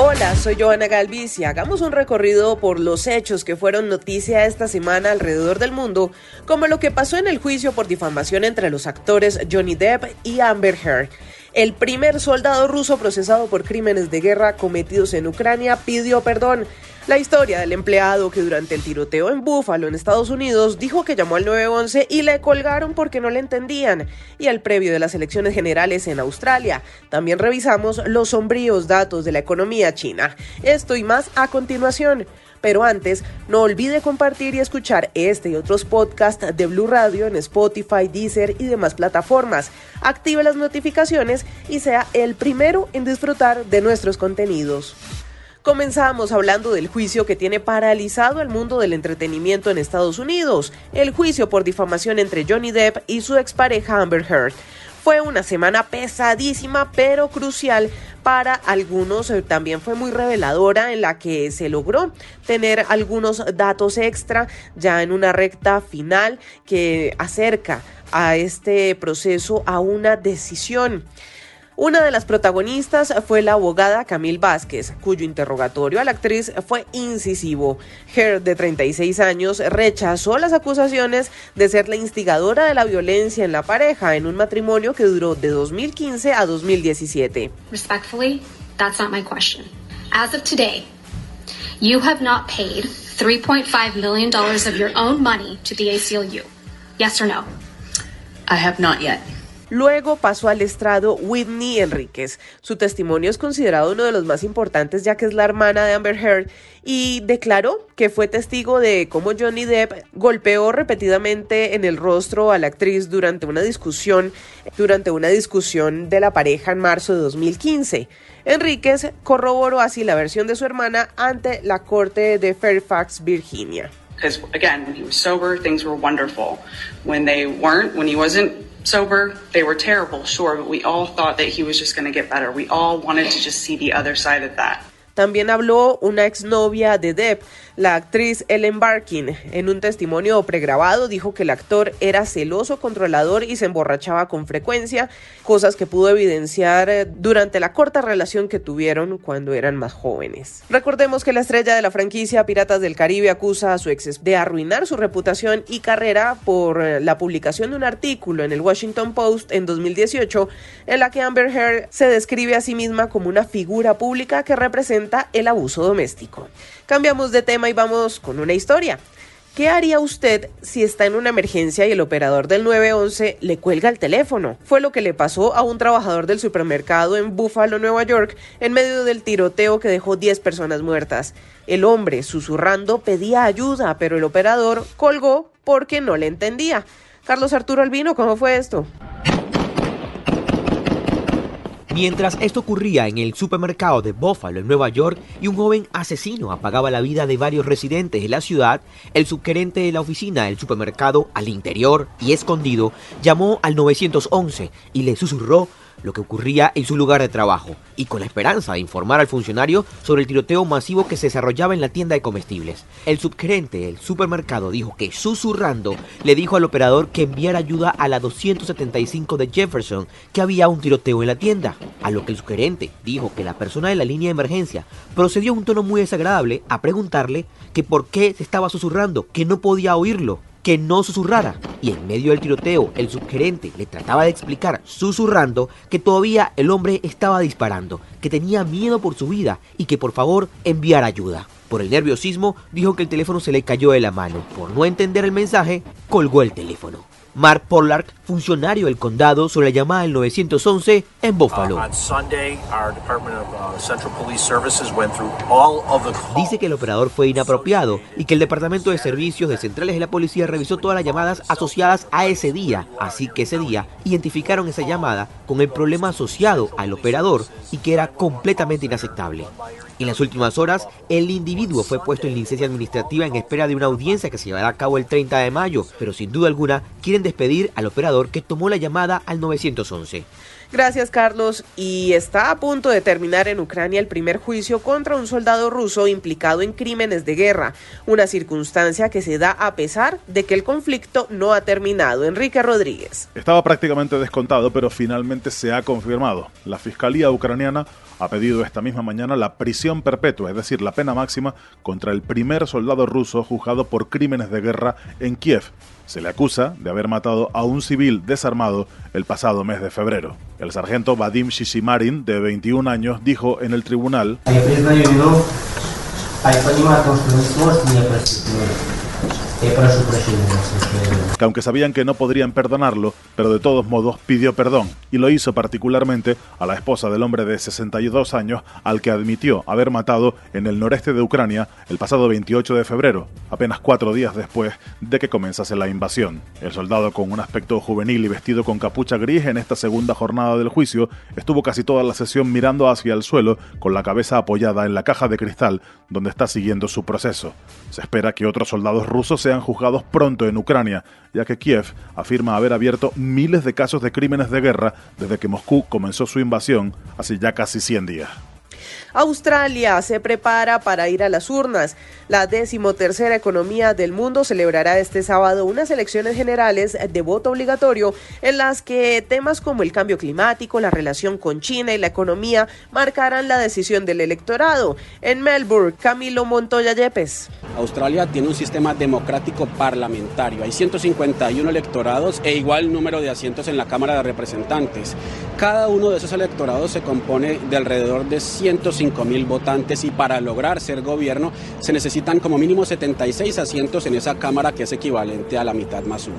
Hola, soy Joana Galvis y hagamos un recorrido por los hechos que fueron noticia esta semana alrededor del mundo, como lo que pasó en el juicio por difamación entre los actores Johnny Depp y Amber Heard. El primer soldado ruso procesado por crímenes de guerra cometidos en Ucrania pidió perdón. La historia del empleado que durante el tiroteo en Buffalo, en Estados Unidos, dijo que llamó al 911 y le colgaron porque no le entendían. Y al previo de las elecciones generales en Australia, también revisamos los sombríos datos de la economía china. Esto y más a continuación. Pero antes, no olvide compartir y escuchar este y otros podcasts de Blue Radio en Spotify, Deezer y demás plataformas. Active las notificaciones y sea el primero en disfrutar de nuestros contenidos. Comenzamos hablando del juicio que tiene paralizado el mundo del entretenimiento en Estados Unidos, el juicio por difamación entre Johnny Depp y su expareja Amber Heard. Fue una semana pesadísima pero crucial para algunos. Eh, también fue muy reveladora en la que se logró tener algunos datos extra ya en una recta final que acerca a este proceso a una decisión. Una de las protagonistas fue la abogada Camille Vázquez, cuyo interrogatorio a la actriz fue incisivo. Heard, de 36 años, rechazó las acusaciones de ser la instigadora de la violencia en la pareja en un matrimonio que duró de 2015 a 2017. Respectfully, that's not my question. As of today, you have not paid 3.5 million dollars of your own money to the ACLU. Yes or no? I have not yet. Luego pasó al estrado Whitney Enríquez. Su testimonio es considerado uno de los más importantes ya que es la hermana de Amber Heard y declaró que fue testigo de cómo Johnny Depp golpeó repetidamente en el rostro a la actriz durante una discusión durante una discusión de la pareja en marzo de 2015. Enríquez corroboró así la versión de su hermana ante la corte de Fairfax, Virginia. Because again, when he was sober, things were wonderful. When they weren't, when he wasn't sober, they were terrible, sure, but we all thought that he was just going to get better. We all wanted to just see the other side of that. También habló una exnovia de Depp, la actriz Ellen Barkin. En un testimonio pregrabado dijo que el actor era celoso, controlador y se emborrachaba con frecuencia, cosas que pudo evidenciar eh, durante la corta relación que tuvieron cuando eran más jóvenes. Recordemos que la estrella de la franquicia Piratas del Caribe acusa a su ex de arruinar su reputación y carrera por eh, la publicación de un artículo en el Washington Post en 2018 en la que Amber Heard se describe a sí misma como una figura pública que representa el abuso doméstico. Cambiamos de tema y vamos con una historia. ¿Qué haría usted si está en una emergencia y el operador del 911 le cuelga el teléfono? Fue lo que le pasó a un trabajador del supermercado en Buffalo, Nueva York, en medio del tiroteo que dejó 10 personas muertas. El hombre, susurrando, pedía ayuda, pero el operador colgó porque no le entendía. Carlos Arturo Albino, ¿cómo fue esto? Mientras esto ocurría en el supermercado de Buffalo, en Nueva York, y un joven asesino apagaba la vida de varios residentes de la ciudad, el subgerente de la oficina del supermercado, al interior y escondido, llamó al 911 y le susurró lo que ocurría en su lugar de trabajo y con la esperanza de informar al funcionario sobre el tiroteo masivo que se desarrollaba en la tienda de comestibles. El subgerente del supermercado dijo que susurrando le dijo al operador que enviara ayuda a la 275 de Jefferson, que había un tiroteo en la tienda, a lo que el subgerente dijo que la persona de la línea de emergencia procedió en un tono muy desagradable a preguntarle que por qué se estaba susurrando, que no podía oírlo que no susurrara. Y en medio del tiroteo, el subgerente le trataba de explicar, susurrando, que todavía el hombre estaba disparando, que tenía miedo por su vida y que por favor enviara ayuda. Por el nerviosismo, dijo que el teléfono se le cayó de la mano. Por no entender el mensaje, colgó el teléfono. Mark Pollard, funcionario del condado, sobre la llamada del 911 en Buffalo. Uh, uh, Dice que el operador fue inapropiado y que el Departamento de Servicios de Centrales de la Policía revisó todas las llamadas asociadas a ese día, así que ese día identificaron esa llamada con el problema asociado al operador y que era completamente inaceptable. En las últimas horas, el individuo fue puesto en licencia administrativa en espera de una audiencia que se llevará a cabo el 30 de mayo, pero sin duda alguna quieren despedir al operador que tomó la llamada al 911. Gracias, Carlos. Y está a punto de terminar en Ucrania el primer juicio contra un soldado ruso implicado en crímenes de guerra, una circunstancia que se da a pesar de que el conflicto no ha terminado. Enrique Rodríguez. Estaba prácticamente descontado, pero finalmente se ha confirmado. La Fiscalía ucraniana ha pedido esta misma mañana la prisión perpetua, es decir, la pena máxima contra el primer soldado ruso juzgado por crímenes de guerra en Kiev. Se le acusa de haber matado a un civil desarmado el pasado mes de febrero. El sargento Vadim Shishimarin, de 21 años, dijo en el tribunal que aunque sabían que no podrían perdonarlo, pero de todos modos pidió perdón y lo hizo particularmente a la esposa del hombre de 62 años al que admitió haber matado en el noreste de Ucrania el pasado 28 de febrero, apenas cuatro días después de que comenzase la invasión. El soldado con un aspecto juvenil y vestido con capucha gris en esta segunda jornada del juicio estuvo casi toda la sesión mirando hacia el suelo con la cabeza apoyada en la caja de cristal donde está siguiendo su proceso. Se espera que otros soldados rusos sean juzgados pronto en Ucrania, ya que Kiev afirma haber abierto miles de casos de crímenes de guerra desde que Moscú comenzó su invasión hace ya casi 100 días. Australia se prepara para ir a las urnas. La decimotercera economía del mundo celebrará este sábado unas elecciones generales de voto obligatorio en las que temas como el cambio climático, la relación con China y la economía marcarán la decisión del electorado. En Melbourne, Camilo Montoya Yepes. Australia tiene un sistema democrático parlamentario. Hay 151 electorados e igual número de asientos en la Cámara de Representantes. Cada uno de esos electorados se compone de alrededor de 105 mil votantes y para lograr ser gobierno se necesitan como mínimo 76 asientos en esa Cámara que es equivalente a la mitad más uno.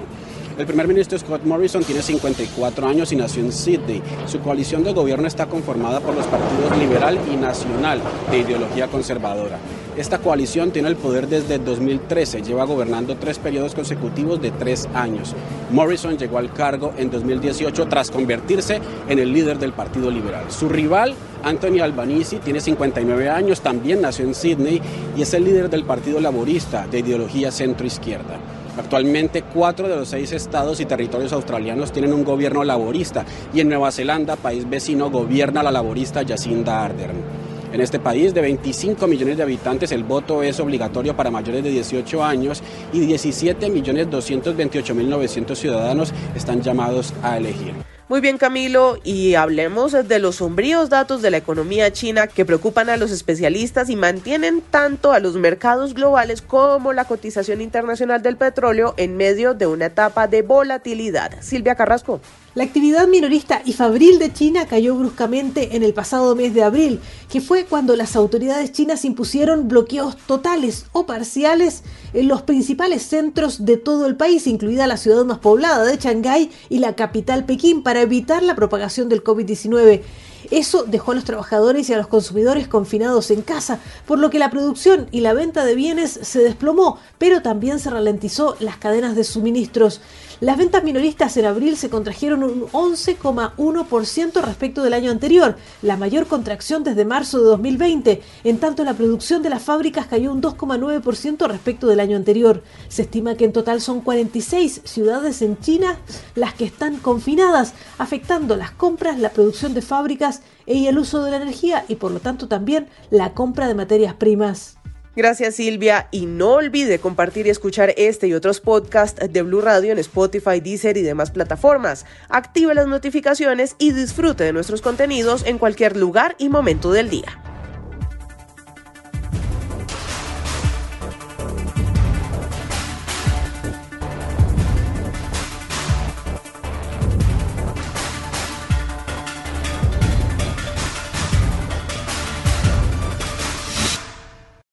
El primer ministro Scott Morrison tiene 54 años y nació en Sydney. Su coalición de gobierno está conformada por los partidos liberal y nacional de ideología conservadora. Esta coalición tiene el poder desde 2013, lleva gobernando tres periodos consecutivos de tres años. Morrison llegó al cargo en 2018 tras convertirse en el líder del Partido Liberal. Su rival, Anthony Albanese, tiene 59 años, también nació en Sydney y es el líder del Partido Laborista de ideología centro-izquierda. Actualmente cuatro de los seis estados y territorios australianos tienen un gobierno laborista y en Nueva Zelanda, país vecino, gobierna la laborista Jacinda Ardern. En este país de 25 millones de habitantes el voto es obligatorio para mayores de 18 años y 17 millones 228 mil 900 ciudadanos están llamados a elegir. Muy bien, Camilo, y hablemos de los sombríos datos de la economía china que preocupan a los especialistas y mantienen tanto a los mercados globales como la cotización internacional del petróleo en medio de una etapa de volatilidad. Silvia Carrasco. La actividad minorista y fabril de China cayó bruscamente en el pasado mes de abril, que fue cuando las autoridades chinas impusieron bloqueos totales o parciales en los principales centros de todo el país, incluida la ciudad más poblada de Shanghái y la capital Pekín, para evitar la propagación del COVID-19. Eso dejó a los trabajadores y a los consumidores confinados en casa, por lo que la producción y la venta de bienes se desplomó, pero también se ralentizó las cadenas de suministros. Las ventas minoristas en abril se contrajeron un 11,1% respecto del año anterior, la mayor contracción desde marzo de 2020. En tanto, la producción de las fábricas cayó un 2,9% respecto del año anterior. Se estima que en total son 46 ciudades en China las que están confinadas, afectando las compras, la producción de fábricas y el uso de la energía y por lo tanto también la compra de materias primas. Gracias Silvia y no olvide compartir y escuchar este y otros podcasts de Blue Radio en Spotify, Deezer y demás plataformas. Active las notificaciones y disfrute de nuestros contenidos en cualquier lugar y momento del día.